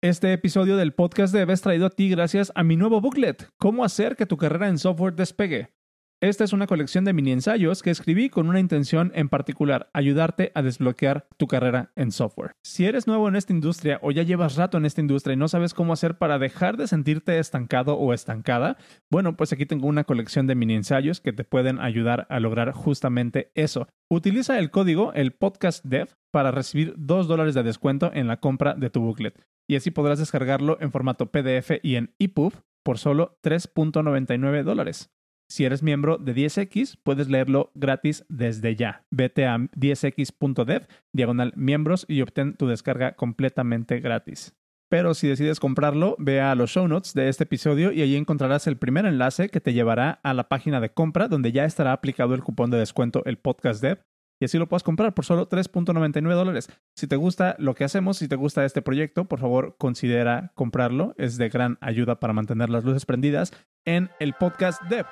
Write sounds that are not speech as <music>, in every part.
Este episodio del podcast Dev es traído a ti gracias a mi nuevo booklet, Cómo hacer que tu carrera en software despegue. Esta es una colección de mini ensayos que escribí con una intención en particular, ayudarte a desbloquear tu carrera en software. Si eres nuevo en esta industria o ya llevas rato en esta industria y no sabes cómo hacer para dejar de sentirte estancado o estancada, bueno, pues aquí tengo una colección de mini ensayos que te pueden ayudar a lograr justamente eso. Utiliza el código el podcast dev para recibir 2 dólares de descuento en la compra de tu booklet y así podrás descargarlo en formato PDF y en EPUB por solo 3.99 dólares. Si eres miembro de 10X, puedes leerlo gratis desde ya. Vete a 10x.dev, diagonal miembros y obtén tu descarga completamente gratis. Pero si decides comprarlo, ve a los show notes de este episodio y allí encontrarás el primer enlace que te llevará a la página de compra donde ya estará aplicado el cupón de descuento el podcast dev y así lo puedes comprar por solo 3.99 dólares. Si te gusta lo que hacemos, si te gusta este proyecto, por favor considera comprarlo. Es de gran ayuda para mantener las luces prendidas en el podcast dev.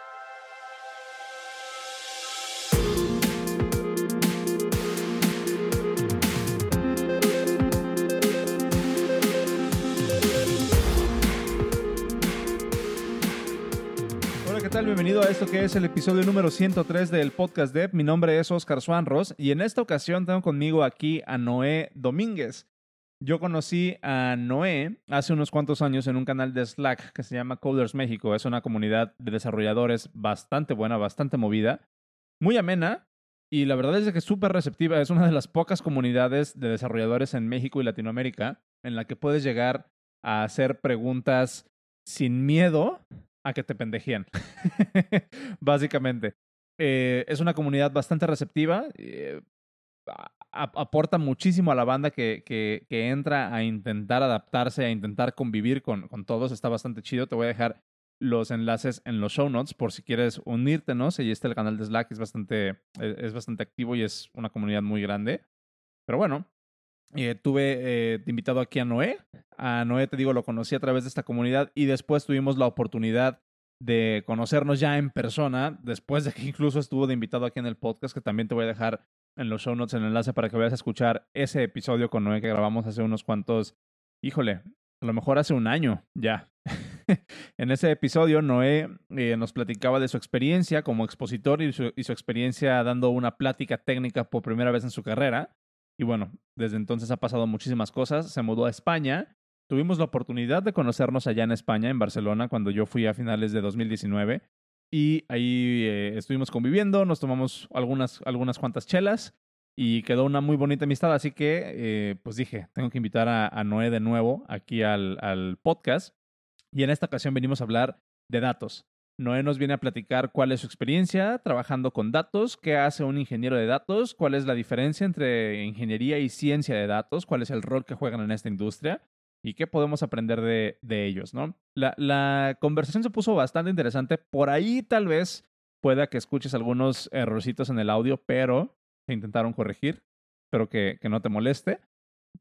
Bienvenido a esto que es el episodio número 103 del podcast Dev. Mi nombre es Oscar Swanros y en esta ocasión tengo conmigo aquí a Noé Domínguez. Yo conocí a Noé hace unos cuantos años en un canal de Slack que se llama Coders México. Es una comunidad de desarrolladores bastante buena, bastante movida, muy amena y la verdad es que es súper receptiva. Es una de las pocas comunidades de desarrolladores en México y Latinoamérica en la que puedes llegar a hacer preguntas sin miedo a que te pendejían. <laughs> Básicamente. Eh, es una comunidad bastante receptiva. Eh, aporta muchísimo a la banda que, que, entra a intentar adaptarse, a intentar convivir con, con, todos. Está bastante chido. Te voy a dejar los enlaces en los show notes por si quieres unirte, ¿no? Si está el canal de Slack, es bastante, e, es bastante activo y es una comunidad muy grande. Pero bueno, eh, tuve eh, invitado aquí a Noé. A Noé, te digo, lo conocí a través de esta comunidad y después tuvimos la oportunidad de conocernos ya en persona, después de que incluso estuvo de invitado aquí en el podcast, que también te voy a dejar en los show notes el enlace para que vayas a escuchar ese episodio con Noé que grabamos hace unos cuantos, híjole, a lo mejor hace un año ya. <laughs> en ese episodio, Noé eh, nos platicaba de su experiencia como expositor y su, y su experiencia dando una plática técnica por primera vez en su carrera. Y bueno, desde entonces ha pasado muchísimas cosas. Se mudó a España. Tuvimos la oportunidad de conocernos allá en España, en Barcelona, cuando yo fui a finales de 2019. Y ahí eh, estuvimos conviviendo, nos tomamos algunas, algunas cuantas chelas y quedó una muy bonita amistad. Así que, eh, pues dije, tengo que invitar a, Noé de nuevo aquí al podcast. Y en esta ocasión venimos a hablar de datos. Noé nos viene a platicar cuál es su experiencia trabajando con datos, qué hace un ingeniero de datos, cuál es la diferencia entre ingeniería y ciencia de datos, cuál es el rol que juegan en esta industria y qué podemos aprender de, ellos, ¿no? La, la, conversación se puso bastante interesante. Por ahí tal vez pueda que escuches algunos errorcitos en el audio, pero se intentaron corregir. Espero que, que no te moleste.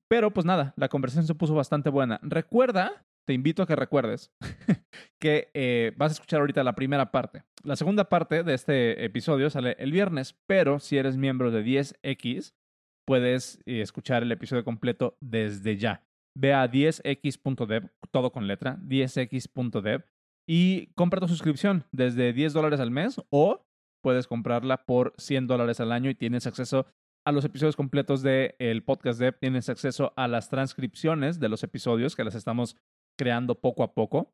Pero pues nada, la conversación se puso bastante buena. Recuerda te invito a que recuerdes <laughs> que eh, vas a escuchar ahorita la primera parte. La segunda parte de este episodio sale el viernes, pero si eres miembro de 10X, puedes eh, escuchar el episodio completo desde ya. Ve a 10x.dev, todo con letra, 10x.dev, y compra tu suscripción desde 10 dólares al mes o puedes comprarla por 100 dólares al año y tienes acceso a los episodios completos del el podcast Dev, tienes acceso a las transcripciones de los episodios que las estamos creando poco a poco,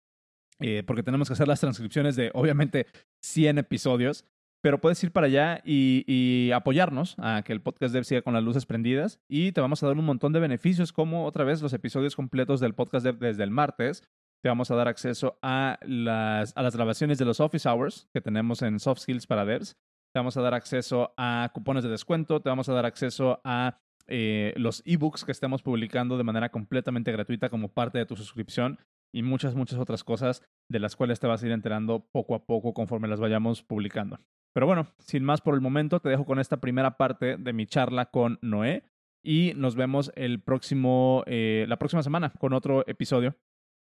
eh, porque tenemos que hacer las transcripciones de, obviamente, 100 episodios, pero puedes ir para allá y, y, apoyarnos a que el podcast Dev siga con las luces prendidas y te vamos a dar un montón de beneficios, como otra vez los episodios completos del podcast Dev desde el martes. Te vamos a dar acceso a las, a las grabaciones de los office hours que tenemos en Soft Skills para Devs. Te vamos a dar acceso a cupones de descuento, te vamos a dar acceso a eh, los ebooks que estemos publicando de manera completamente gratuita como parte de tu suscripción y muchas, muchas otras cosas de las cuales te vas a ir enterando poco a poco conforme las vayamos publicando. Pero bueno, sin más por el momento, te dejo con esta primera parte de mi charla con Noé y nos vemos el próximo, eh, la próxima semana con otro episodio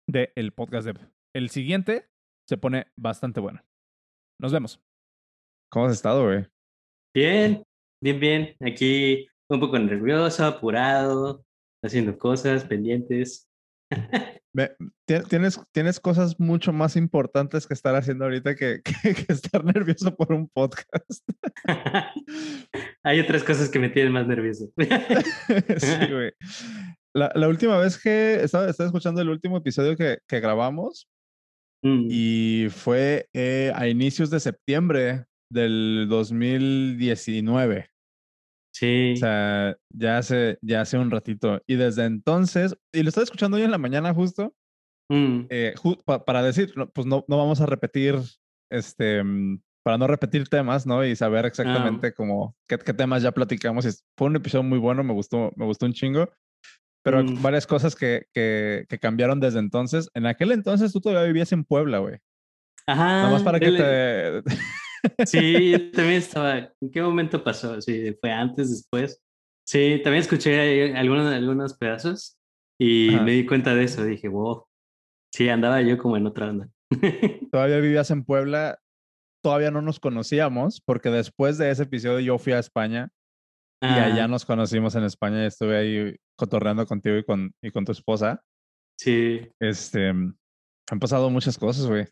del el podcast de El siguiente se pone bastante bueno. Nos vemos. ¿Cómo has estado, güey? Bien, bien, bien. Aquí un poco nervioso, apurado, haciendo cosas pendientes. <laughs> tienes, tienes cosas mucho más importantes que estar haciendo ahorita que, <laughs> que, estar nervioso por un podcast. <laughs> Hay otras cosas que me tienen más nervioso. sí, güey. La, la, última vez que estaba, estaba, escuchando el último episodio que, que grabamos mm. y fue eh, a inicios de septiembre del 2019. Sí. O sea, ya hace, ya hace un ratito. Y desde entonces, y lo estaba escuchando hoy en la mañana justo, mm. eh, para decir, pues no, no vamos a repetir, este, mm, para no repetir temas, ¿no? Y saber ah. exactamente cómo, qué, qué, temas ya platicamos. Y fue un episodio muy bueno, me gustó, me gustó un chingo. Pero mm. varias cosas que, que, que, cambiaron desde entonces. En aquel entonces tú todavía vivías en Puebla, güey. Ajá. Nada más para que te... <laughs> Sí, yo también estaba. ¿En qué momento pasó? Sí, fue antes, después. Sí, también escuché algunos, algunos pedazos y me di cuenta de eso. Dije, wow. Sí, andaba yo como en otra onda. <laughs> Todavía vivías en Puebla. Todavía no nos conocíamos porque después de ese episodio yo fui a España y allá nos conocimos en España y estuve ahí cotorreando contigo y con, y con tu esposa. Sí. Este, han pasado muchas cosas, güey.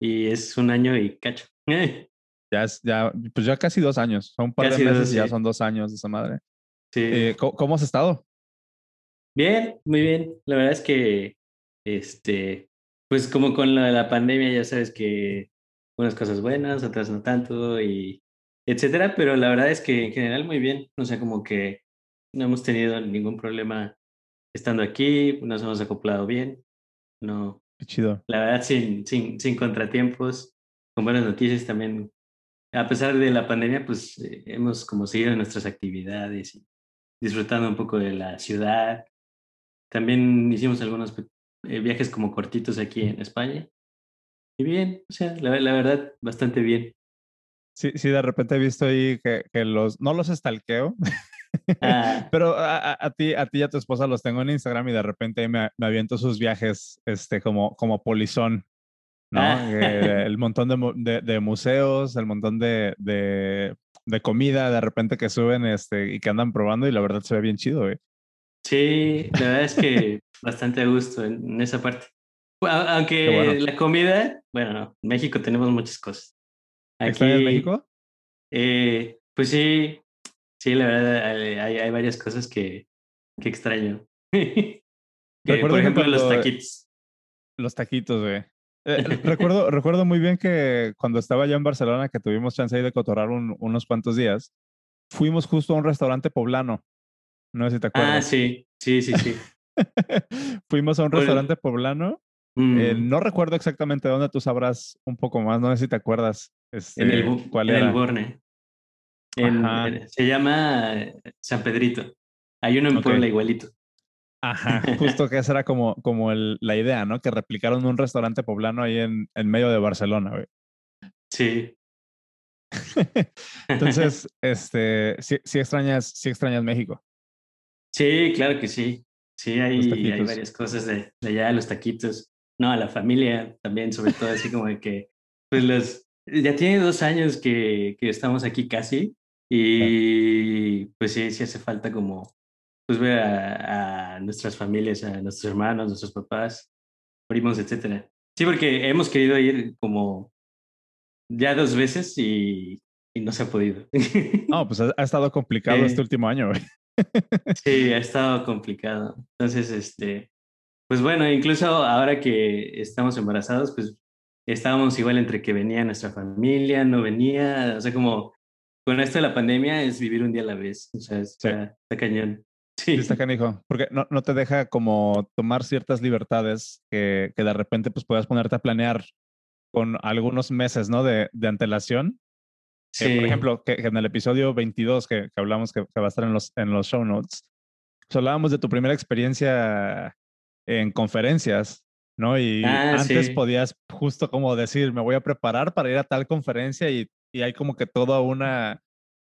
Y es un año y cacho. Ya es, ya, pues ya casi dos años. Son un par de meses y ya son dos años de esa madre. Sí. Eh, ¿cómo, has estado? Bien, muy bien. La verdad es que, este, pues como con la, la pandemia, ya sabes que unas cosas buenas, otras no tanto, y etcétera, pero la verdad es que en general muy bien. O sea, como que no hemos tenido ningún problema estando aquí, nos hemos acoplado bien. No. Qué chido. La verdad, sin, sin, sin contratiempos con buenas noticias también. A pesar de la pandemia, pues eh, hemos como seguido nuestras actividades y disfrutando un poco de la ciudad. También hicimos algunos eh, viajes como cortitos aquí en España. Y bien, o sea, la, la verdad, bastante bien. Sí, sí, de repente he visto ahí que, que los, no los estalqueo, ah. <laughs> pero a, ti, a ti y a tu esposa los tengo en Instagram y de repente me, me aviento sus viajes, este, como, como polizón. ¿No? Ah. Eh, el montón de, de, museos, el montón de, de, comida de repente que suben este, y que andan probando y la verdad se ve bien chido, güey. Sí, la verdad es que bastante a gusto en, esa parte. Aunque la comida, bueno, en México tenemos muchas cosas. Aquí, en México? Eh, pues sí, sí, la verdad hay, hay varias cosas que, que extraño. <laughs> por ejemplo, los taquitos. Los taquitos, güey. Eh, <laughs> recuerdo, recuerdo muy bien que cuando estaba allá en Barcelona, que tuvimos chance ahí de cotorrar unos cuantos días, fuimos justo a un restaurante poblano. No sé si te acuerdas. Ah, sí, sí, sí, sí. <laughs> fuimos a un restaurante poblano. Eh, mm. no recuerdo exactamente dónde tú sabrás un poco más, no sé si te acuerdas. Este, en el, ¿cuál en el Borne. se llama San Pedrito. Hay uno en Puebla igualito. Ajá, <laughs> justo que esa era como, como el, la idea, ¿no? Que replicaron un restaurante poblano ahí en, en medio de Barcelona, güey. Sí. <laughs> Entonces, este, sí, sí, extrañas, sí extrañas México. Sí, claro que sí. Sí, hay, hay varias cosas de, de, allá, los taquitos. No, a la familia también, sobre todo así como de que, pues los, ya tiene dos años que, que estamos aquí casi y pues sí, sí hace falta como pues ver a, nuestras familias, a nuestros hermanos, nuestros papás, primos, etcétera. Sí, porque hemos querido ir como ya dos veces y, y no se ha podido. No, pues ha, estado <laughs> complicado este último año. Sí, ha <laughs> estado complicado. Entonces, este, pues bueno, incluso ahora que estamos embarazados, pues estábamos igual entre que venía nuestra familia, no venía, o sea, como con esto de la pandemia es vivir un día a la vez, o sea, está cañón. Sí. Está canijo, porque no, no, te deja como tomar ciertas libertades que, que, de repente pues puedas ponerte a planear con algunos meses, ¿no? De, de antelación. Sí. por ejemplo, que, en el episodio 22 que, que hablamos que, va a estar en los, en los show notes, pues hablábamos de tu primera experiencia en conferencias, ¿no? Y ah, antes podías justo como decir, me voy a preparar para ir a tal conferencia y, y hay como que toda una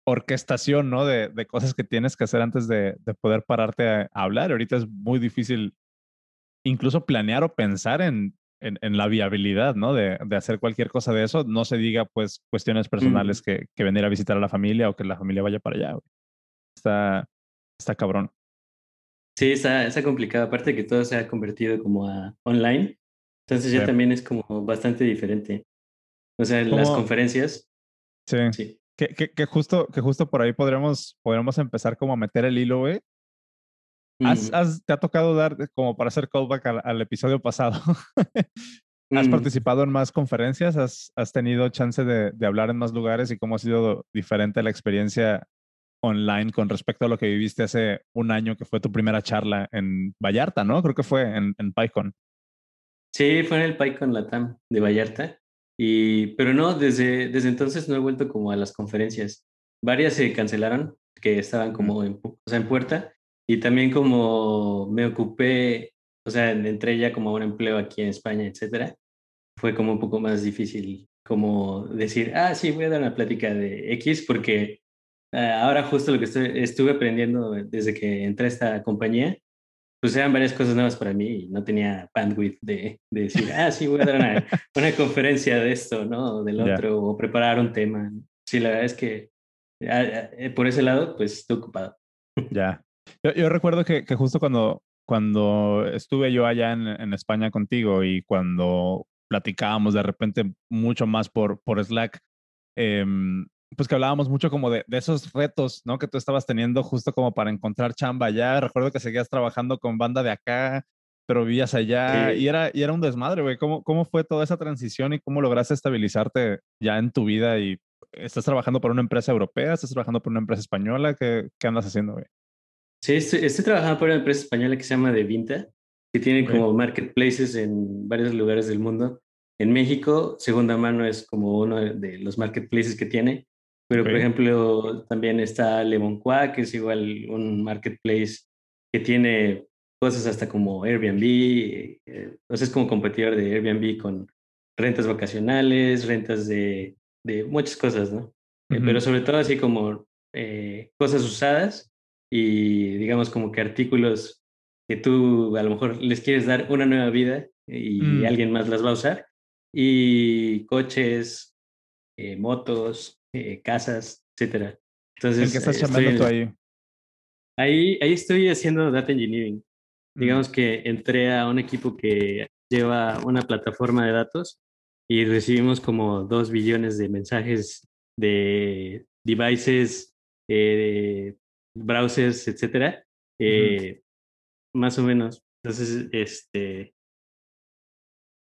orquestación, ¿no? De, de, cosas que tienes que hacer antes de, de poder pararte a, hablar. Ahorita es muy difícil incluso planear o pensar en, en, en la viabilidad, ¿no? De, de, hacer cualquier cosa de eso. No se diga, pues, cuestiones personales que, que, venir a visitar a la familia o que la familia vaya para allá. Está, está cabrón. Sí, está, está complicado. Aparte de que todo se ha convertido como a online, entonces ya también es como bastante diferente. O sea, las conferencias. Sí. sí. Que, que, que, justo, que justo por ahí podríamos, podríamos empezar como a meter el hilo, güey. ¿Has, has, te ha tocado dar, como para hacer callback al, episodio pasado, <laughs> ¿has participado en más conferencias? ¿Has, has tenido chance de, de, hablar en más lugares y cómo ha sido diferente la experiencia online con respecto a lo que viviste hace un año que fue tu primera charla en Vallarta, ¿no? Creo que fue en, en PyCon. Sí, fue en el PyCon Latam de Vallarta. Y, pero no, desde, desde entonces no he vuelto como a las conferencias. Varias se cancelaron, que estaban como en, o sea, en puerta. Y también como me ocupé, o sea, entré ya como a un empleo aquí en España, etcétera, fue como un poco más difícil como decir, ah, sí, voy a dar una plática de X, porque eh, ahora justo lo que estuve aprendiendo desde que entré a esta compañía, pues eran varias cosas nuevas para mí y no tenía bandwidth de, de decir, ah, sí, voy a dar una, una conferencia de esto, ¿no? O del otro, o preparar un tema. Sí, la verdad es que ah, ah, por ese lado, pues estoy ocupado. Ya. Yo, yo recuerdo que, que, justo cuando, cuando estuve yo allá en, en España contigo y cuando platicábamos de repente mucho más por, por Slack, eh, pues que hablábamos mucho como de, de, esos retos, ¿no? Que tú estabas teniendo justo como para encontrar chamba allá. Recuerdo que seguías trabajando con banda de acá, pero vivías allá y, era, y era un desmadre, güey. ¿Cómo, ¿Cómo fue toda esa transición y cómo lograste estabilizarte ya en tu vida? Y estás trabajando por una empresa europea, estás trabajando por una empresa española. ¿Qué, qué andas haciendo, güey? Sí, estoy, estoy, trabajando por una empresa española que se llama Devinta, que tiene como marketplaces en varios lugares del mundo. En México, Segunda Mano es como uno de los marketplaces que tiene. Pero, por ejemplo, también está Leboncoa, que es igual un marketplace que tiene cosas hasta como Airbnb, eh, o sea, es como competidor de Airbnb con rentas vacacionales, rentas de, de muchas cosas, ¿no? Eh, pero sobre todo así como eh, cosas usadas y digamos como que artículos que tú a lo mejor les quieres dar una nueva vida y mm. alguien más las va a usar. Y coches, motos, eh, casas, etcétera. Entonces, ¿En qué estás chamando tú ahí? Ahí, ahí estoy haciendo data engineering. Mm. Digamos que entré a un equipo que lleva una plataforma de datos y recibimos como dos billones de mensajes de devices, eh, browsers, etcétera. Eh, más o menos. Entonces, este,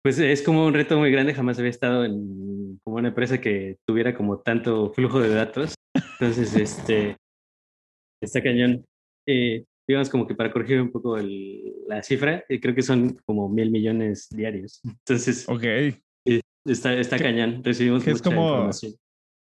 pues es como un reto muy grande, jamás había estado en como una empresa que tuviera como tanto flujo de datos. Entonces, este, está cañón. Eh, digamos como que para corregir un poco la cifra, eh, creo que son como mil millones diarios. Entonces, ok. está, está cañón, recibimos mucha como... información.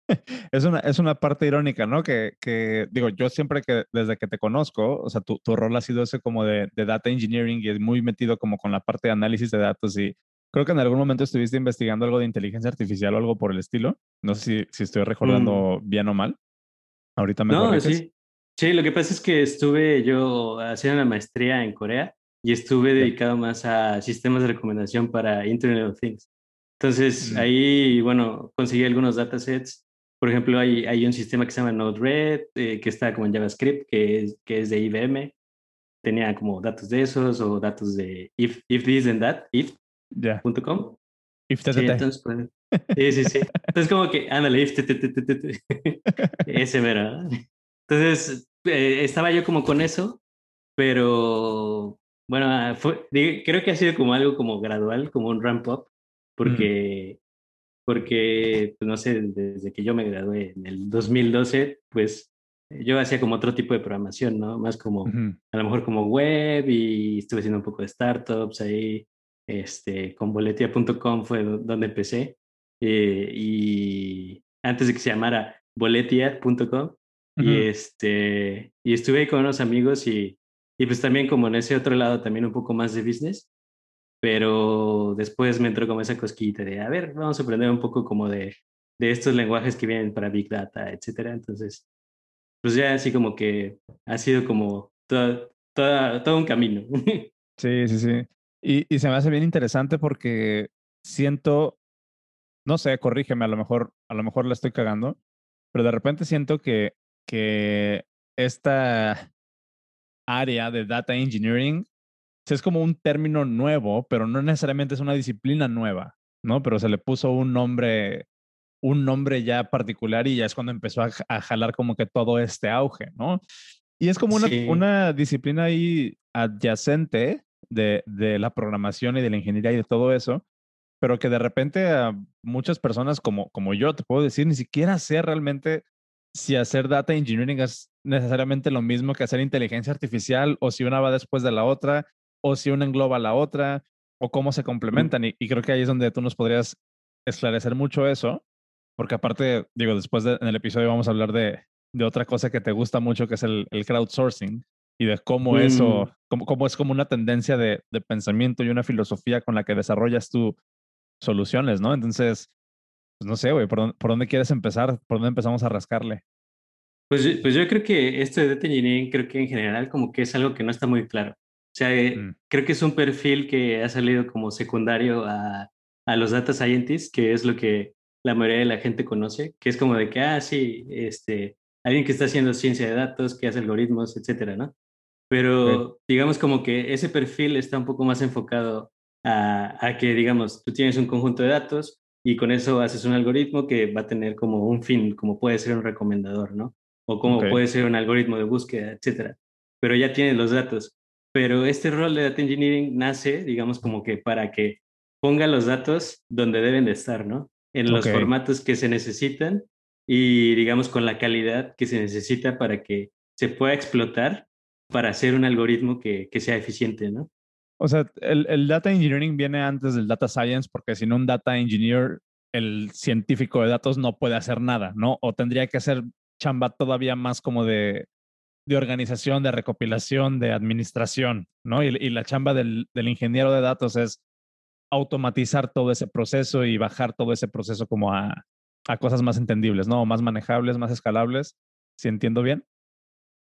<laughs> Es una, es una parte irónica, ¿no? Que, que, digo, yo siempre que, desde que te conozco, o sea, tu, tu rol ha sido ese como de, de, data engineering y es muy metido como con la parte de análisis de datos y Creo que en algún momento estuviste investigando algo de inteligencia artificial o algo por el estilo. No sé si, si estoy recordando mm. bien o mal. Ahorita me No, sí. Sí, lo que pasa es que estuve yo haciendo una maestría en Corea y estuve dedicado más a sistemas de recomendación para Internet of Things. Entonces, mm. ahí, bueno, conseguí algunos datasets. Por ejemplo, hay, hay un sistema que se llama Node-RED, eh, que está como en JavaScript, que es, que es de IBM. Tenía como datos de esos o datos de if, if this and that, if ya. .com. Sí, entonces, pues, sí, sí, sí. Entonces, como que, ándale, if, <laughs> ese mero. Entonces, eh, estaba yo como con eso, pero bueno, ah, fue, creo que ha sido como algo como gradual, como un ramp up, porque, porque, pues no sé, desde que yo me gradué en el 2012, pues yo hacía como otro tipo de programación, ¿no? Más como, a lo mejor como web y estuve haciendo un poco de startups ahí, este, con boletia.com fue donde empecé. Eh, y antes de que se llamara boletia.com. Y, este, y estuve ahí con unos amigos y, y pues también como en ese otro lado también un poco más de business. Pero después me entró como esa cosquita de, a ver, vamos a aprender un poco como de, de estos lenguajes que vienen para Big Data, etcétera. Entonces, pues ya así como que ha sido como todo, todo un camino. <laughs> Sí, sí, sí. Y, y, se me hace bien interesante porque siento, no sé, corrígeme, a lo mejor, a lo mejor la estoy cagando, pero de repente siento que, que esta área de data engineering es como un término nuevo, pero no necesariamente es una disciplina nueva, ¿no? Pero se le puso un nombre, un nombre ya particular y ya es cuando empezó a, jalar como que todo este auge, ¿no? Y es como una, una disciplina ahí adyacente de, de, la programación y de la ingeniería y de todo eso, pero que de repente a muchas personas como, como yo, te puedo decir, ni siquiera sé realmente si hacer data engineering es necesariamente lo mismo que hacer inteligencia artificial o si una va después de la otra o si una engloba la otra o cómo se complementan. Y, creo que ahí es donde tú nos podrías esclarecer mucho eso, porque aparte, digo, después en el episodio vamos a hablar de, de, otra cosa que te gusta mucho, que es el, el crowdsourcing y de cómo eso, mm. cómo, es como una tendencia de, de, pensamiento y una filosofía con la que desarrollas tú soluciones, ¿no? Entonces, pues no sé, güey, ¿por, ¿por, dónde quieres empezar? ¿Por dónde empezamos a rascarle? Pues, pues yo creo que esto de data engineering, creo que en general como que es algo que no está muy claro. O sea, eh, mm. creo que es un perfil que ha salido como secundario a, a, los data scientists, que es lo que la mayoría de la gente conoce, que es como de que, ah, sí, este, alguien que está haciendo ciencia de datos, que hace algoritmos, etcétera, ¿no? Pero digamos como que ese perfil está un poco más enfocado a, a, que, digamos, tú tienes un conjunto de datos y con eso haces un algoritmo que va a tener como un fin, como puede ser un recomendador, ¿no? O como puede ser un algoritmo de búsqueda, etcétera. Pero ya tienes los datos. Pero este rol de Data Engineering nace, digamos, como que para que ponga los datos donde deben de estar, ¿no? En los formatos que se necesitan y, digamos, con la calidad que se necesita para que se pueda explotar para hacer un algoritmo que, que sea eficiente, ¿no? O sea, el, el, data engineering viene antes del data science porque si no un data engineer, el científico de datos no puede hacer nada, ¿no? O tendría que hacer chamba todavía más como de de organización, de recopilación, de administración, ¿no? Y, la chamba del, ingeniero de datos es automatizar todo ese proceso y bajar todo ese proceso como a, cosas más entendibles, ¿no? Más manejables, más escalables. ¿Si entiendo bien?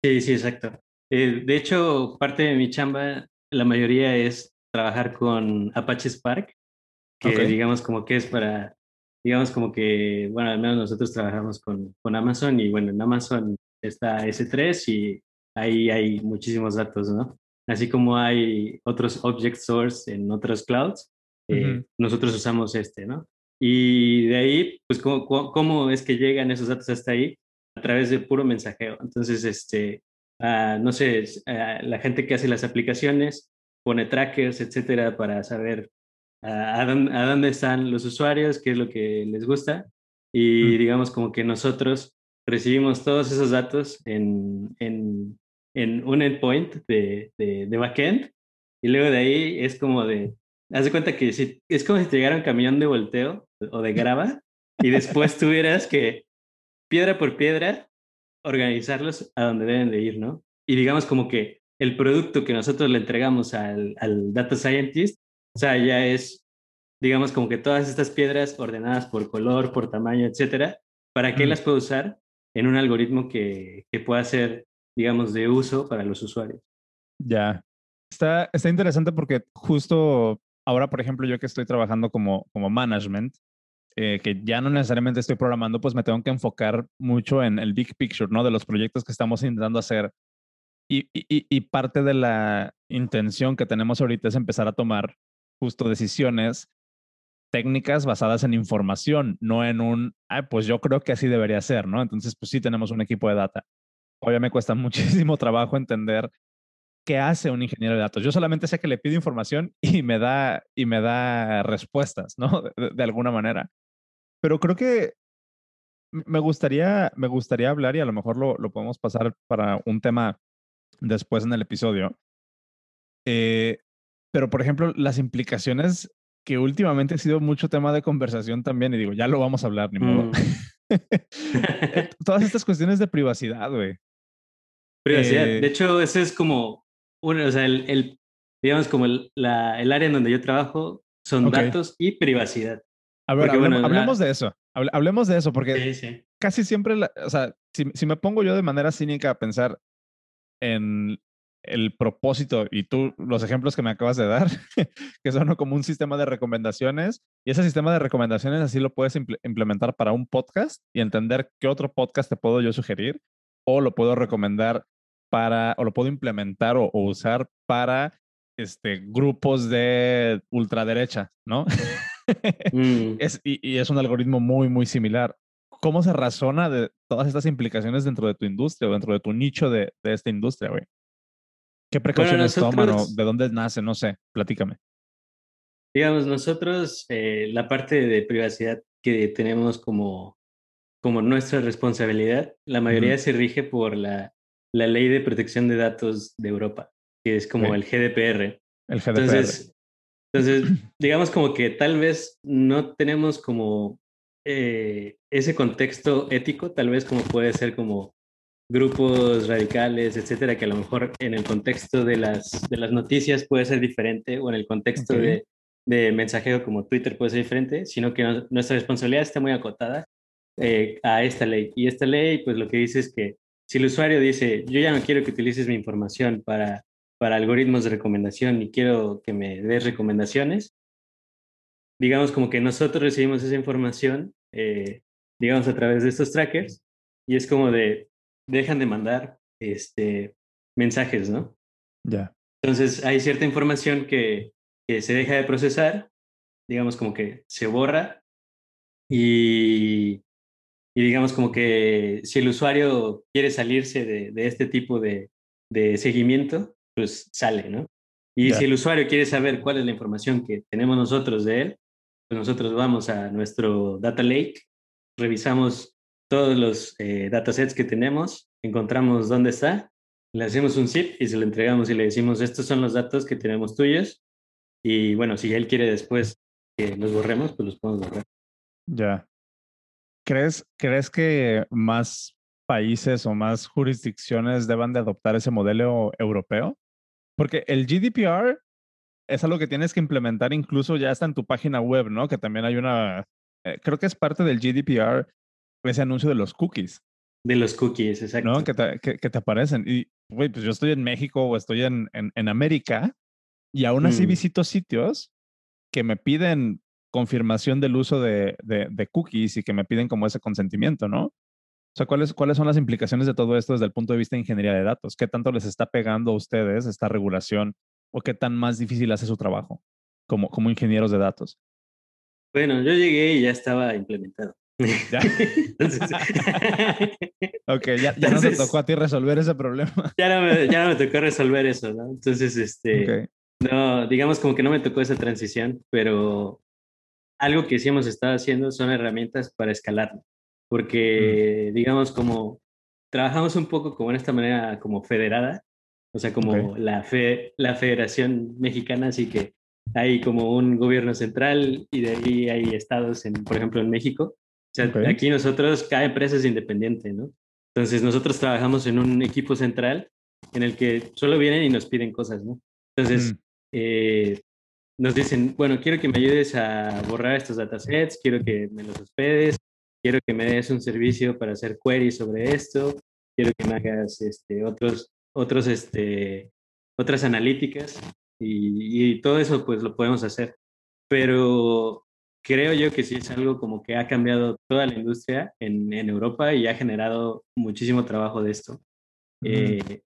Sí, sí, exacto. Eh, de hecho, parte de mi chamba, la mayoría es trabajar con Apache Spark, que digamos como que es para, digamos como que, bueno, al menos nosotros trabajamos con, con Amazon y bueno, en Amazon está S3 y ahí hay muchísimos datos, ¿no? Así como hay otros object source en otros clouds, eh, nosotros usamos este, ¿no? Y de ahí, pues, ¿cómo, ¿cómo, es que llegan esos datos hasta ahí? A través de puro mensajeo. Entonces, este, ah, no sé, ah, la gente que hace las aplicaciones pone trackers, etcétera, para saber a, dónde, a, dónde, están los usuarios, qué es lo que les gusta. Y digamos como que nosotros recibimos todos esos datos en, en, en un endpoint de, de, de, backend y luego de ahí es como de, haz de cuenta que si, es como si te llegara un camión de volteo o de grava y después tuvieras que, piedra por piedra, organizarlos a donde deben de ir, ¿no? Y digamos como que el producto que nosotros le entregamos al, al data scientist, o sea, ya es, digamos como que todas estas piedras ordenadas por color, por tamaño, etcétera, para que las pueda usar en un algoritmo que, que pueda ser, digamos, de uso para los usuarios. Ya. Está, está interesante porque justo ahora, por ejemplo, yo que estoy trabajando como, como management, eh, que ya no necesariamente estoy programando, pues me tengo que enfocar mucho en el big picture, ¿no? De los proyectos que estamos intentando hacer. Y, y, y parte de la intención que tenemos ahorita es empezar a tomar justo decisiones técnicas basadas en información, no en un, ah, pues yo creo que así debería ser, ¿no? Entonces, pues sí tenemos un equipo de data. Obviamente me cuesta <laughs> muchísimo trabajo entender qué hace un ingeniero de datos. Yo solamente sé que le pido información y me da, y me da respuestas, ¿no? <laughs> De, alguna manera. Pero creo que me gustaría, me gustaría hablar y a lo mejor lo, lo podemos pasar para un tema después en el episodio. Eh, pero, por ejemplo, las implicaciones que últimamente ha sido mucho tema de conversación también, y digo, ya lo vamos a hablar, ni modo. Mm. <laughs> Eh, <laughs> todas estas cuestiones de privacidad, güey. Privacidad. de eh, hecho, ese es como, uno, o sea, el, digamos, como el, la, el, área en donde yo trabajo son datos y privacidad. A ver, hablemos, de eso. Hablemos de eso, porque casi siempre, o sea, si, si, me pongo yo de manera cínica a pensar en el propósito y tú los ejemplos que me acabas de dar, <laughs> que son como un sistema de recomendaciones y ese sistema de recomendaciones así lo puedes implementar para un podcast y entender qué otro podcast te puedo yo sugerir o lo puedo recomendar para, o lo puedo implementar o, usar para este, grupos de ultraderecha, ¿no? <laughs> Mm. <laughs> es, y, es un algoritmo muy, muy similar. ¿Cómo se razona de todas estas implicaciones dentro de tu industria o dentro de tu nicho de, de esta industria, güey? ¿Qué precauciones toman o de dónde nace? No sé, platícame. Digamos, nosotros, eh, la parte de privacidad que tenemos como, como nuestra responsabilidad, la mayoría se rige por la, la Ley de Protección de Datos de Europa, que es como el GDPR. El GDPR. Entonces, entonces, digamos como que tal vez no tenemos como eh, ese contexto ético, tal vez como puede ser como grupos radicales, etcétera, que a lo mejor en el contexto de las, de las noticias puede ser diferente o en el contexto de, de, mensajero como Twitter puede ser diferente, sino que nuestra responsabilidad está muy acotada eh, a esta ley. Y esta ley, pues lo que dice es que si el usuario dice, yo ya no quiero que utilices mi información para, para algoritmos de recomendación y quiero que me des recomendaciones, digamos como que nosotros recibimos esa información, eh, digamos a través de estos trackers, y es como de, dejan de mandar este, mensajes, ¿no? Ya. Entonces hay cierta información que, que, se deja de procesar, digamos como que se borra y, y digamos como que si el usuario quiere salirse de, de este tipo de, de, seguimiento, pues sale, ¿no? Y si el usuario quiere saber cuál es la información que tenemos nosotros de él, pues nosotros vamos a nuestro data lake, revisamos todos los eh, datasets que tenemos, encontramos dónde está, le hacemos un zip y se lo entregamos y le decimos, estos son los datos que tenemos tuyos. Y bueno, si él quiere después que los borremos, pues los podemos borrar. Ya. ¿Crees, ¿Crees que más países o más jurisdicciones deban de adoptar ese modelo europeo? Porque el GDPR es algo que tienes que implementar incluso ya está en tu página web, ¿no? Que también hay una, eh, creo que es parte del GDPR ese anuncio de los cookies. De los cookies, exacto. ¿No? Que te, que, te aparecen. Y, güey, pues yo estoy en México o estoy en, en, en América y aún así mm. visito sitios que me piden confirmación del uso de, de, de, cookies y que me piden como ese consentimiento, ¿no? O sea, ¿cuáles, ¿cuáles son las implicaciones de todo esto desde el punto de vista de ingeniería de datos? ¿Qué tanto les está pegando a ustedes esta regulación o qué tan más difícil hace su trabajo como, como ingenieros de datos? Bueno, yo llegué y ya estaba implementado. ¿Ya? <laughs> <laughs> ok, ya, ya no te tocó a ti resolver ese problema. <laughs> ya, no me, ya no me tocó resolver eso, ¿no? Entonces, este, no, digamos como que no me tocó esa transición, pero algo que sí hemos estado haciendo son herramientas para escalar, porque mm. digamos como trabajamos un poco como en esta manera como federada, o sea, como la, fe, la Federación Mexicana, así que hay como un gobierno central y de ahí hay estados, en, por ejemplo, en México, o sea, aquí nosotros, cada empresa es independiente, ¿no? Entonces nosotros trabajamos en un equipo central en el que solo vienen y nos piden cosas, ¿no? Entonces, mm. eh, nos dicen, bueno, quiero que me ayudes a borrar estos datasets, quiero que me los hospedes, quiero que me des un servicio para hacer queries sobre esto, quiero que me hagas este, otros, otros, este, otras analíticas y, y todo eso pues lo podemos hacer. Pero creo yo que sí es algo como que ha cambiado toda la industria en, en Europa y ha generado muchísimo trabajo de esto. Eh,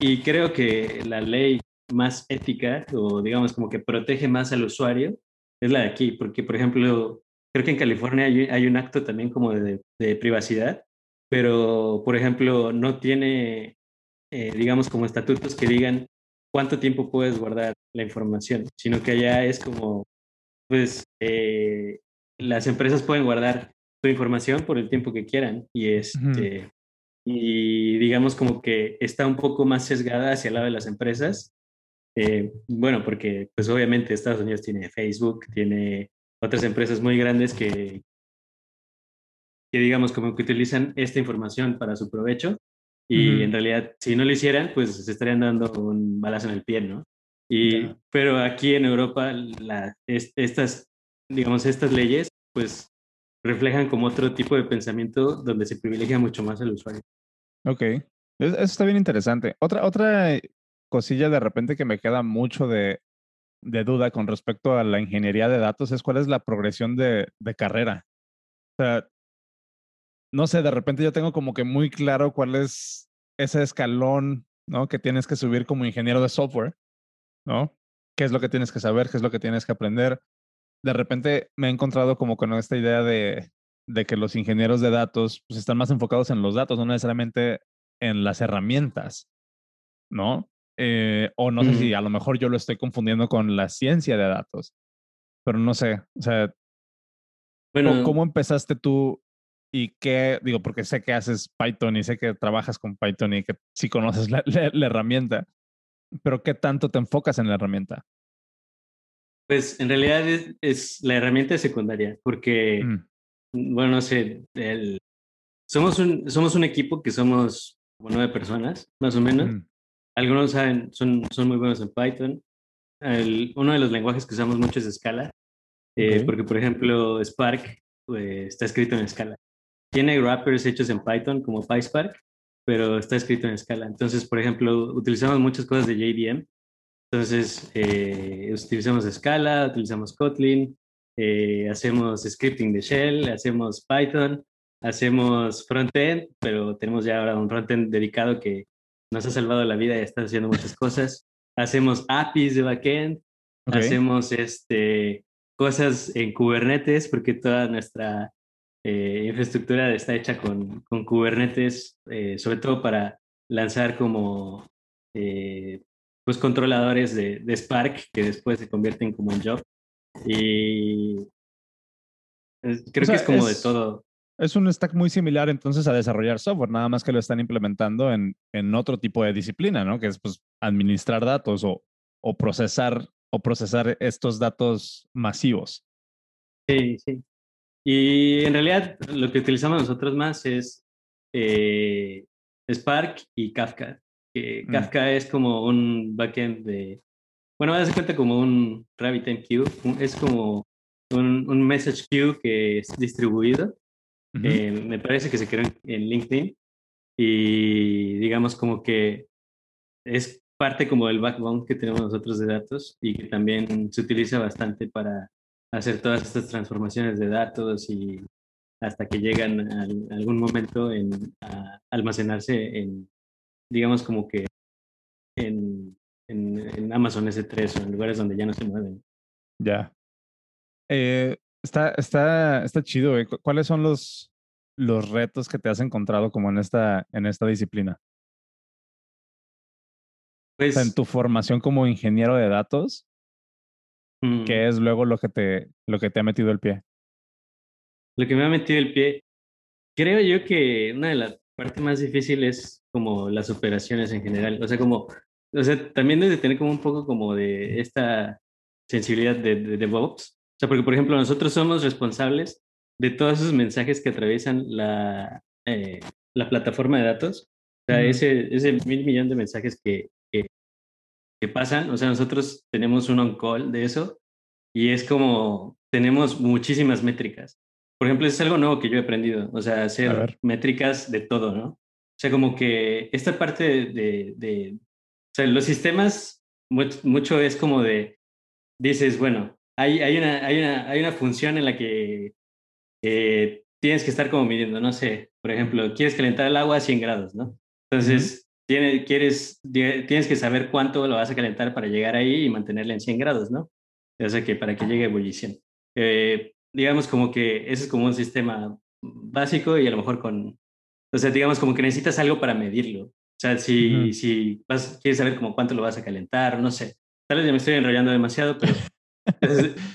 y creo que la ley más ética o digamos como que protege más al usuario es la de aquí, porque por ejemplo, creo que en California hay, hay un acto también como de, de, privacidad, pero por ejemplo no tiene, eh, digamos, como estatutos que digan cuánto tiempo puedes guardar la información, sino que allá es como pues eh, las empresas pueden guardar su información por el tiempo que quieran y este y digamos como que está un poco más sesgada hacia el lado de las empresas eh, bueno porque pues obviamente Estados Unidos tiene Facebook tiene otras empresas muy grandes que que digamos como que utilizan esta información para su provecho y en realidad si no lo hicieran pues se estarían dando un balazo en el pie no y, Pero aquí en Europa, la, estas, digamos, estas leyes, pues reflejan como otro tipo de pensamiento donde se privilegia mucho más al usuario. Ok, eso está bien interesante. Otra, otra cosilla de repente que me queda mucho de, de duda con respecto a la ingeniería de datos es cuál es la progresión de, carrera. O sea, no sé, de repente yo tengo como que muy claro cuál es ese escalón ¿no? Que tienes que subir como ingeniero de software, ¿no? ¿Qué es lo que tienes que saber? ¿Qué es lo que tienes que aprender? De repente me he encontrado como con esta idea de, de que los ingenieros de datos pues, están más enfocados en los datos, no necesariamente en las herramientas, ¿no? Eh, o no sé si a lo mejor yo lo estoy confundiendo con la ciencia de datos, pero no sé, o sea, bueno, ¿cómo empezaste tú y qué, digo, porque sé que haces Python y sé que trabajas con Python y que sí conoces la, herramienta, pero qué tanto te enfocas en la herramienta? Pues en realidad es, la herramienta secundaria, porque, mm. bueno, no sé, el, somos, un, somos un equipo que somos como nueve personas, más o menos. Mm. Algunos saben, son, son muy buenos en Python. El, uno de los lenguajes que usamos mucho es Scala, eh, porque por ejemplo Spark pues, está escrito en Scala. Tiene wrappers hechos en Python como PySpark, pero está escrito en Scala. Entonces, por ejemplo, utilizamos muchas cosas de JVM. Entonces, eh, utilizamos Scala, utilizamos Kotlin, eh, hacemos scripting de Shell, hacemos Python, hacemos frontend, pero tenemos ya ahora un frontend dedicado que nos ha salvado la vida y está haciendo muchas cosas. Hacemos APIs de backend, hacemos este, cosas en Kubernetes, porque toda nuestra eh, infraestructura está hecha con, con Kubernetes, eh, sobre todo para lanzar como eh, pues controladores de, de, Spark que después se convierten como en job. Y creo que es como de todo. Es un stack muy similar entonces a desarrollar software, nada más que lo están implementando en, en otro tipo de disciplina, ¿no? Que es pues administrar datos o, o procesar o procesar estos datos masivos. Sí, sí. Y en realidad lo que utilizamos nosotros más es eh, Spark y Kafka. Mm. Kafka es como un backend de, bueno, das cuenta como un RabbitMQ, es como un, un, message queue que es distribuido. Eh, me parece que se creó en LinkedIn y digamos como que es parte como del backbone que tenemos nosotros de datos y que también se utiliza bastante para hacer todas estas transformaciones de datos y hasta que llegan a, algún momento en almacenarse en, digamos como que en, en, Amazon S3 o en lugares donde ya no se mueven. Ya. Eh, está, está, está chido. Eh. ¿Cuáles son los, los retos que te has encontrado como en esta, en esta disciplina? Pues, en tu formación como ingeniero de datos, Mm. ¿Qué es luego lo que, te, lo que te ha metido el pie? Lo que me ha metido el pie, creo yo que una de las partes más difíciles es como las operaciones en general. O sea, como, o sea, también debe tener como un poco como de esta sensibilidad de, de DevOps. O sea, porque por ejemplo nosotros somos responsables de todos esos mensajes que atraviesan la, eh, la plataforma de datos. O sea, ese, ese mil millón de mensajes que, que pasan. O sea, nosotros tenemos un on-call de eso y es como tenemos muchísimas métricas. Por ejemplo, es algo nuevo que yo he aprendido, o sea, hacer métricas de todo, ¿no? O sea, como que esta parte de, de, o sea, los sistemas, mucho, es como de, dices, bueno, hay, hay, una, hay, una, hay una función en la que eh, tienes que estar como midiendo, no sé, por ejemplo, quieres calentar el agua a 100 grados, ¿no? Entonces, quieres, tienes que saber cuánto lo vas a calentar para llegar ahí y mantenerla en 100 grados, ¿no? O sea, que para que llegue a ebullición. Eh, digamos como que ese es como un sistema básico y a lo mejor con, o sea, digamos como que necesitas algo para medirlo. O sea, si, si vas, quieres saber como cuánto lo vas a calentar, no sé. Tal vez ya me estoy enrollando demasiado, pero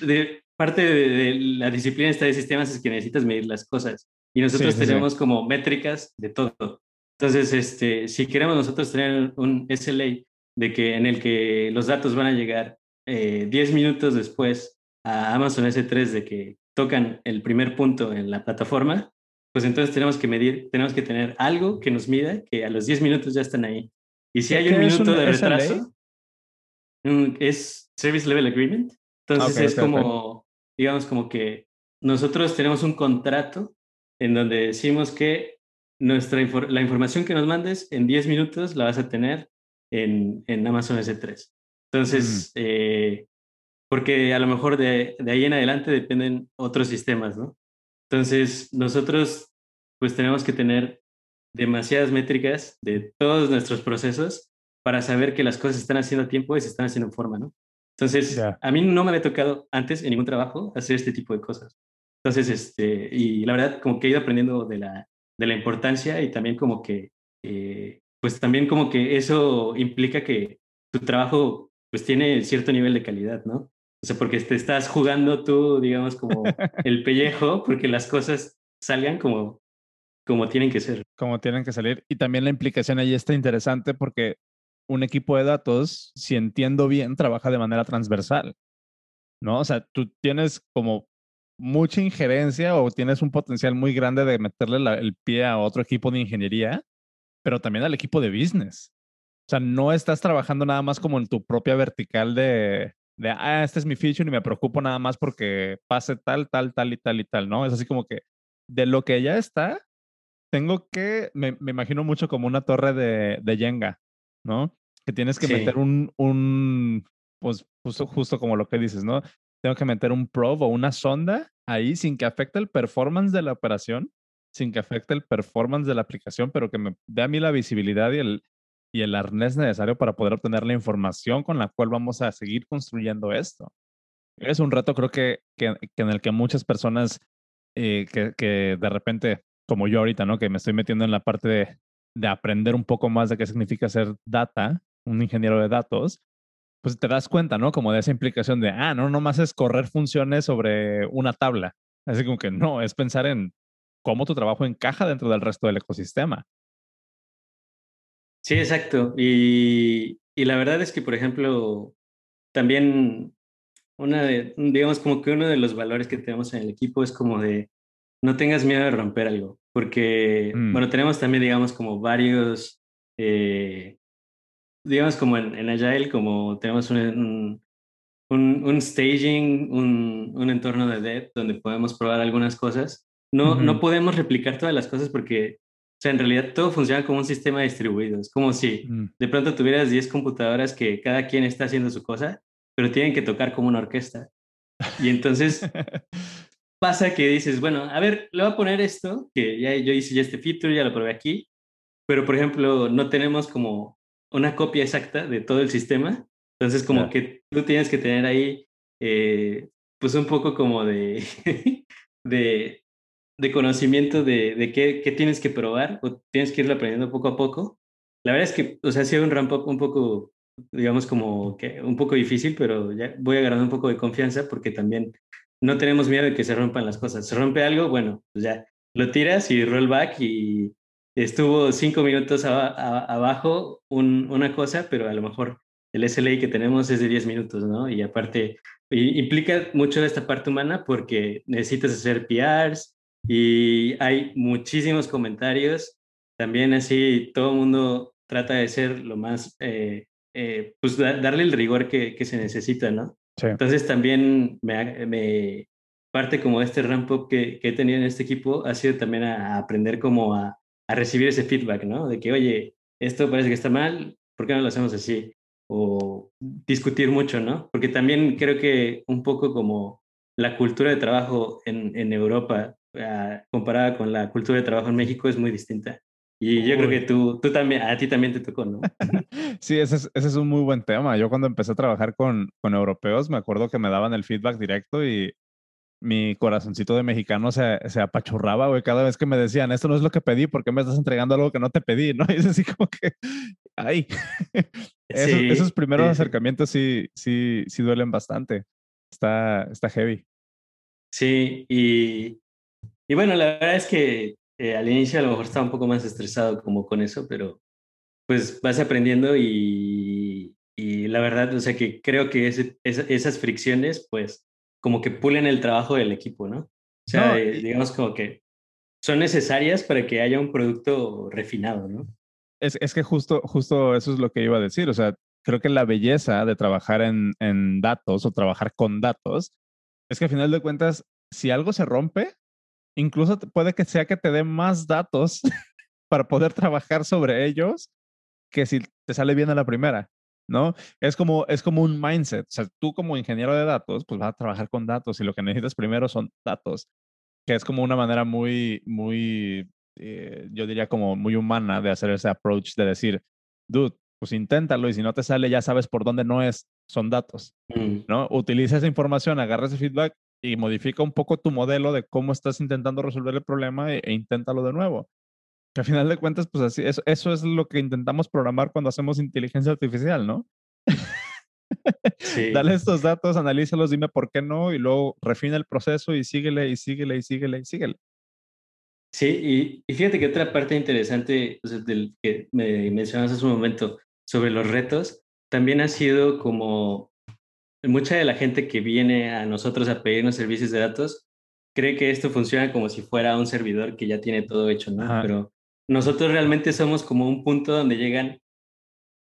de, parte de, la disciplina esta de sistemas es que necesitas medir las cosas. Y nosotros tenemos como métricas de todo. Entonces, este, si queremos nosotros tener un SLA de que, en el que los datos van a llegar 10 eh, minutos después a Amazon S3 de que tocan el primer punto en la plataforma, pues entonces tenemos que medir, tenemos que tener algo que nos mida que a los 10 minutos ya están ahí. Y si hay un minuto de retraso, mm, es Service Level Agreement. Entonces es como, digamos, como que nosotros tenemos un contrato en donde decimos que nuestra la información que nos mandes en 10 minutos la vas a tener en, en Amazon S3. Entonces, eh, porque a lo mejor de, de, ahí en adelante dependen otros sistemas, ¿no? Entonces, nosotros pues tenemos que tener demasiadas métricas de todos nuestros procesos para saber que las cosas se están haciendo a tiempo y se están haciendo en forma, ¿no? Entonces, a mí no me había tocado antes en ningún trabajo hacer este tipo de cosas. Entonces, este, y la verdad, como que he ido aprendiendo de la, de la importancia y también como que, eh, pues también como que eso implica que tu trabajo pues tiene cierto nivel de calidad, ¿no? O sea, porque te estás jugando tú, digamos, como <laughs> el pellejo, porque las cosas salgan como, como tienen que ser. Como tienen que salir. Y también la implicación ahí está interesante porque un equipo de datos, si entiendo bien, trabaja de manera transversal, ¿no? O sea, tú tienes como mucha injerencia o tienes un potencial muy grande de meterle el pie a otro equipo de ingeniería, pero también al equipo de business. O sea, no estás trabajando nada más como en tu propia vertical de, de ah, este es mi feature y me preocupo nada más porque pase tal, tal, tal y tal y tal, ¿no? Es así como que de lo que ya está, tengo que, me, me imagino mucho como una torre de, de Jenga, ¿no? Que tienes que meter un, un, pues justo, justo como lo que dices, ¿no? Tengo que meter un probe o una sonda ahí sin que afecte el performance de la operación, sin que afecte el performance de la aplicación, pero que me dé a mí la visibilidad y el, y el arnés necesario para poder obtener la información con la cual vamos a seguir construyendo esto. Es un reto, creo que, que, en el que muchas personas eh, que, que, de repente, como yo ahorita, ¿no? Que me estoy metiendo en la parte de, de aprender un poco más de qué significa ser data, un ingeniero de datos, pues te das cuenta, ¿no? Como de esa implicación de, ah, no, nomás es correr funciones sobre una tabla. Así como que no, es pensar en cómo tu trabajo encaja dentro del resto del ecosistema. Sí, exacto. Y, y, la verdad es que, por ejemplo, también una de, digamos como que uno de los valores que tenemos en el equipo es como de no tengas miedo de romper algo, porque, mm. bueno, tenemos también, digamos, como varios, eh, digamos, como en, en, Agile, como tenemos un, un, un, staging, un, un, entorno de dev donde podemos probar algunas cosas. No, no podemos replicar todas las cosas porque o sea, en realidad todo funciona como un sistema distribuido. Es como si mm. de pronto tuvieras 10 computadoras que cada quien está haciendo su cosa, pero tienen que tocar como una orquesta. Y entonces <laughs> pasa que dices, bueno, a ver, le voy a poner esto, que ya yo hice ya este feature, ya lo probé aquí, pero por ejemplo, no tenemos como una copia exacta de todo el sistema. Entonces, como que tú tienes que tener ahí, eh, pues un poco como de, <laughs> de de conocimiento de, de qué, qué, tienes que probar o tienes que irlo aprendiendo poco a poco. La verdad es que, o sea, ha sido un ramp up un poco, digamos, como que un poco difícil, pero ya voy agarrando un poco de confianza porque también no tenemos miedo de que se rompan las cosas. Se rompe algo, bueno, pues ya lo tiras y roll back y estuvo cinco minutos abajo un, una cosa, pero a lo mejor el SLA que tenemos es de 10 minutos, ¿no? Y aparte, implica mucho esta parte humana porque necesitas hacer PRs, y hay muchísimos comentarios. También así todo el mundo trata de ser lo más, eh, eh, pues darle el rigor que, que se necesita, ¿no? Entonces también me, parte como este ramp que, que, he tenido en este equipo ha sido también a, aprender como a, a, recibir ese feedback, ¿no? De que, oye, esto parece que está mal, ¿por qué no lo hacemos así? O discutir mucho, ¿no? Porque también creo que un poco como la cultura de trabajo en, en Europa comparada con la cultura de trabajo en México es muy distinta. Y yo creo que tú, tú también, a ti también te tocó, ¿no? <laughs> sí, ese es, ese es un muy buen tema. Yo cuando empecé a trabajar con, con europeos, me acuerdo que me daban el feedback directo y mi corazoncito de mexicano se, se apachurraba, güey, cada vez que me decían, esto no es lo que pedí, ¿por qué me estás entregando algo que no te pedí? ¿no? <laughs> Y es así como que, ay, <laughs> esos, esos, primeros acercamientos sí, sí, sí duelen bastante. Está, está heavy. Sí, y, y bueno, la verdad es que eh, al inicio a lo mejor estaba un poco más estresado como con eso, pero pues vas aprendiendo y, y la verdad, o sea que creo que esas fricciones pues como que pulen el trabajo del equipo, ¿no? O sea, eh, digamos como que son necesarias para que haya un producto refinado, ¿no? Es, es, que justo, justo eso es lo que iba a decir, o sea, creo que la belleza de trabajar en, en datos o trabajar con datos es que al final de cuentas, si algo se rompe, incluso puede que sea que te dé más datos <laughs> para poder trabajar sobre ellos que si te sale bien a la primera, ¿no? Es como, es como un mindset. O sea, tú como ingeniero de datos, pues vas a trabajar con datos y lo que necesitas primero son datos, que es como una manera muy, muy, eh, yo diría como muy humana de hacer ese approach de decir, dude, pues inténtalo y si no te sale ya sabes por dónde no es, son datos, mm. ¿no? Utiliza esa información, agarra ese feedback y modifica un poco tu modelo de cómo estás intentando resolver el problema e, e inténtalo de nuevo. Que al final de cuentas, pues así, eso, eso es lo que intentamos programar cuando hacemos inteligencia artificial, ¿no? <laughs> Dale estos datos, analízalos, dime por qué no, y luego refina el proceso y síguele y síguele y síguele y síguele. Sí, y, fíjate que otra parte interesante del que me mencionas hace un momento sobre los retos, también ha sido como mucha de la gente que viene a nosotros a pedirnos servicios de datos cree que esto funciona como si fuera un servidor que ya tiene todo hecho, ¿no? Pero nosotros realmente somos como un punto donde llegan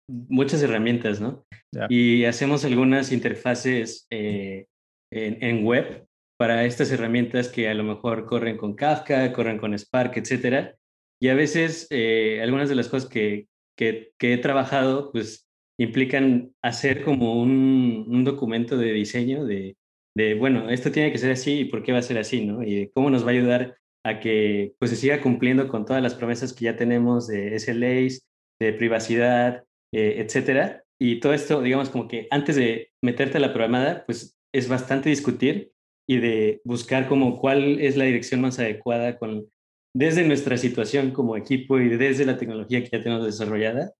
muchas herramientas, ¿no? Y hacemos algunas interfaces eh, en, web para estas herramientas que a lo mejor corren con Kafka, corren con Spark, etcétera. Y a veces eh, algunas de las cosas que, que, he trabajado, pues implican hacer como un, un documento de diseño de, de, bueno, esto tiene que ser así y por qué va a ser así, ¿no? Y cómo nos va a ayudar a que pues, se siga cumpliendo con todas las promesas que ya tenemos de SLAs, de privacidad, eh, etcétera. Y todo esto, digamos, como que antes de meterte a la programada, pues es bastante discutir y de buscar como cuál es la dirección más adecuada con, desde nuestra situación como equipo y desde la tecnología que ya tenemos desarrollada,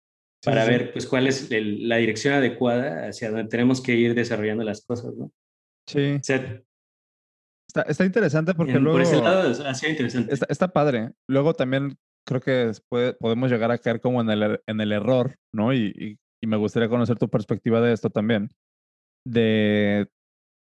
para ver pues cuál es la dirección adecuada hacia donde tenemos que ir desarrollando las cosas, ¿no? Sí. está, está, interesante porque luego... Por ese lado ha sido interesante. Está, está padre. Luego también creo que podemos llegar a caer como en el, er, en el error, ¿no? Y, y, me gustaría conocer tu perspectiva de esto también. De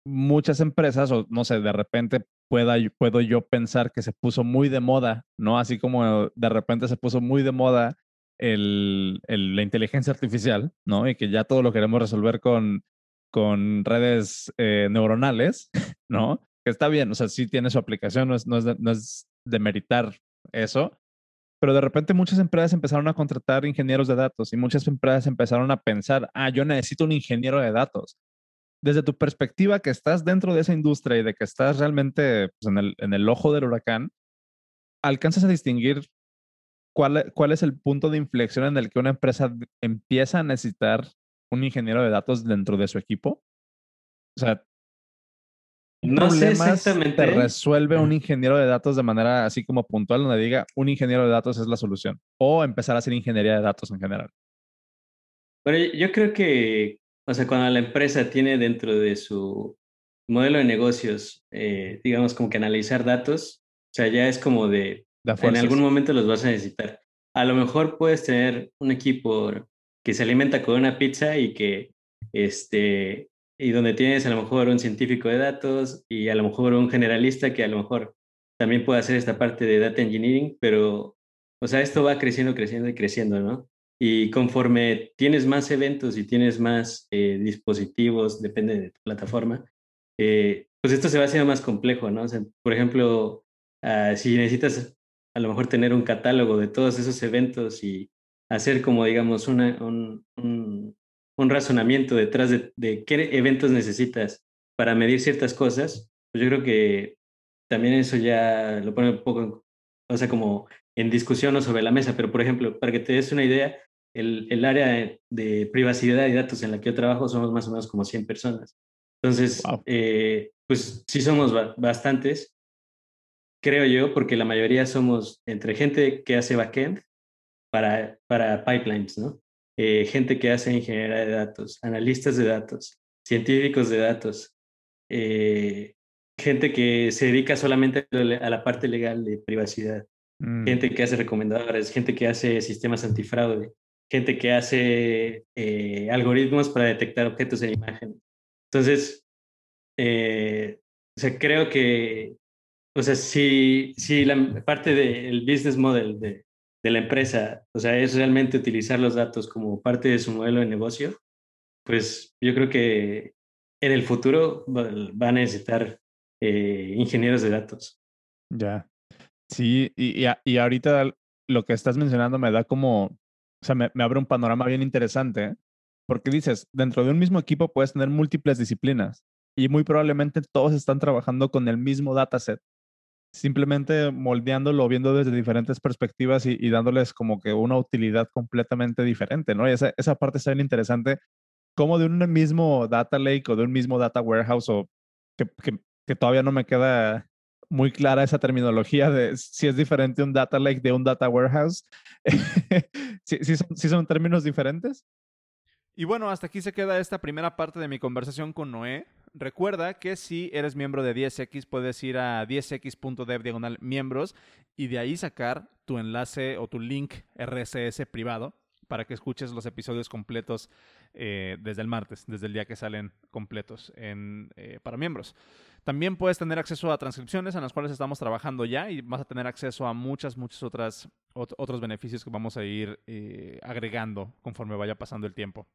muchas empresas, o no sé, de repente pueda, puedo yo pensar que se puso muy de moda, ¿no? Así como de repente se puso muy de moda el, la inteligencia artificial, ¿no? Y que ya todo lo queremos resolver con, con redes eh, neuronales, <laughs> ¿no? Que está bien, o sea, sí tiene su aplicación, no es, no es, de, no demeritar eso, pero de repente muchas empresas empezaron a contratar ingenieros de datos y muchas empresas empezaron a pensar, ah, yo necesito un ingeniero de datos. Desde tu perspectiva que estás dentro de esa industria y de que estás realmente pues, en, el, en el ojo del huracán, ¿alcanzas a distinguir cuál, cuál es el punto de inflexión en el que una empresa empieza a necesitar un ingeniero de datos dentro de su equipo? O sea, no sé exactamente. resuelve un ingeniero de datos de manera así como puntual, donde diga un ingeniero de datos es la solución. O empezar a hacer ingeniería de datos en general. Pero yo creo que, o sea, cuando la empresa tiene dentro de su modelo de negocios, eh, digamos, como que analizar datos, o sea, ya es como de, en algún momento los vas a necesitar. A lo mejor puedes tener un equipo que se alimenta con una pizza y que este, y donde tienes a lo mejor un científico de datos y a lo mejor un generalista que a lo mejor también puede hacer esta parte de data engineering, pero, o sea, esto va creciendo, creciendo y creciendo, ¿no? Y conforme tienes más eventos y tienes más eh, dispositivos, depende de tu plataforma, eh, pues esto se va haciendo más complejo, ¿no? O sea, por ejemplo, ah, si necesitas a lo mejor tener un catálogo de todos esos eventos y hacer como, digamos, una, un, un razonamiento detrás de, qué eventos necesitas para medir ciertas cosas, pues yo creo que también eso ya lo pone un poco, o sea, como en discusión o sobre la mesa. Pero, por ejemplo, para que te des una idea, el, el área de, privacidad y datos en la que yo trabajo somos más o menos como 100 personas. Entonces, eh, pues sí somos bastantes, creo yo, porque la mayoría somos entre gente que hace backend para, para pipelines, ¿no? Eh, gente que hace ingeniería de datos, analistas de datos, científicos de datos, eh, gente que se dedica solamente a la parte legal de privacidad, mm. gente que hace recomendadores, gente que hace sistemas antifraude, gente que hace eh, algoritmos para detectar objetos en imagen. Entonces, o sea, creo que, o sea, si, si la parte del business model de, de la empresa, o sea, es realmente utilizar los datos como parte de su modelo de negocio, pues yo creo que en el futuro va, a necesitar eh, ingenieros de datos. Ya. Sí, y, y, ahorita lo que estás mencionando me da como, o sea, me, abre un panorama bien interesante, porque dices, dentro de un mismo equipo puedes tener múltiples disciplinas y muy probablemente todos están trabajando con el mismo dataset, simplemente moldeándolo, viendo desde diferentes perspectivas y, dándoles como que una utilidad completamente diferente, ¿no? Y esa, esa parte está bien interesante, como de un mismo data lake o de un mismo data warehouse, o que, que, todavía no me queda muy clara esa terminología de si es diferente un data lake de un data warehouse. <laughs> ¿Sí, sí, son, ¿Sí son términos diferentes? Y bueno, hasta aquí se queda esta primera parte de mi conversación con Noé. Recuerda que si eres miembro de 10X, puedes ir a 10x.dev diagonal miembros y de ahí sacar tu enlace o tu link RSS privado para que escuches los episodios completos eh, desde el martes, desde el día que salen completos eh, para miembros. También puedes tener acceso a transcripciones en las cuales estamos trabajando ya y vas a tener acceso a muchas, muchas otras otros beneficios que vamos a ir eh, agregando conforme vaya pasando el tiempo.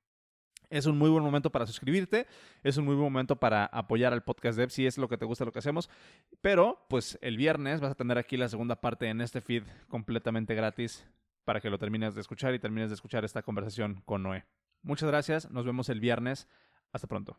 Es un muy buen momento para suscribirte, es un muy buen momento para apoyar al podcast Dev si es lo que te gusta lo que hacemos. Pero, pues el viernes vas a tener aquí la segunda parte en este feed completamente gratis para que lo termines de escuchar y termines de escuchar esta conversación con Noé. Muchas gracias, nos vemos el viernes. Hasta pronto.